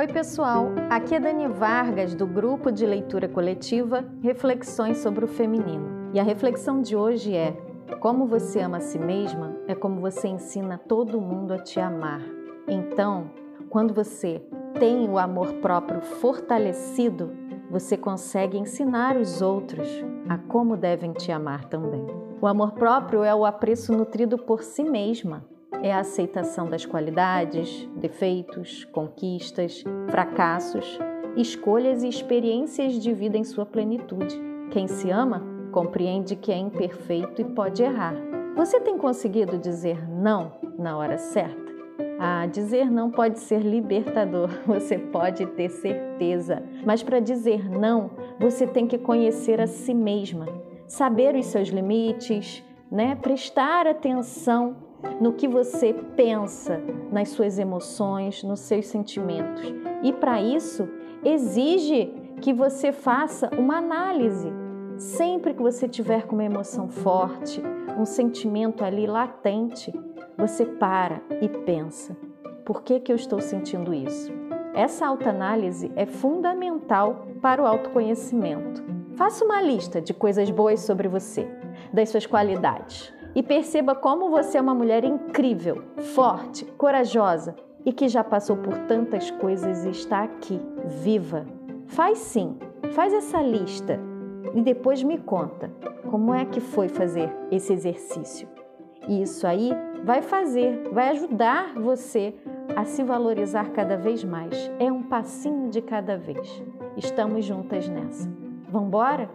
Oi, pessoal. Aqui é Dani Vargas, do grupo de leitura coletiva Reflexões sobre o Feminino. E a reflexão de hoje é: Como você ama a si mesma é como você ensina todo mundo a te amar. Então, quando você tem o amor próprio fortalecido, você consegue ensinar os outros a como devem te amar também. O amor próprio é o apreço nutrido por si mesma, é a aceitação das qualidades, defeitos, conquistas, fracassos, escolhas e experiências de vida em sua plenitude. Quem se ama compreende que é imperfeito e pode errar. Você tem conseguido dizer não na hora certa? Ah, dizer não pode ser libertador, você pode ter certeza. Mas para dizer não, você tem que conhecer a si mesma, saber os seus limites, né? prestar atenção no que você pensa, nas suas emoções, nos seus sentimentos. E para isso, exige que você faça uma análise. Sempre que você tiver com uma emoção forte, um sentimento ali latente, você para e pensa: por que, que eu estou sentindo isso? Essa autoanálise é fundamental para o autoconhecimento. Faça uma lista de coisas boas sobre você, das suas qualidades e perceba como você é uma mulher incrível, forte, corajosa e que já passou por tantas coisas e está aqui, viva. Faz sim, faz essa lista e depois me conta como é que foi fazer esse exercício. E isso aí vai fazer, vai ajudar você a se valorizar cada vez mais. É um passinho de cada vez. Estamos juntas nessa. Vambora?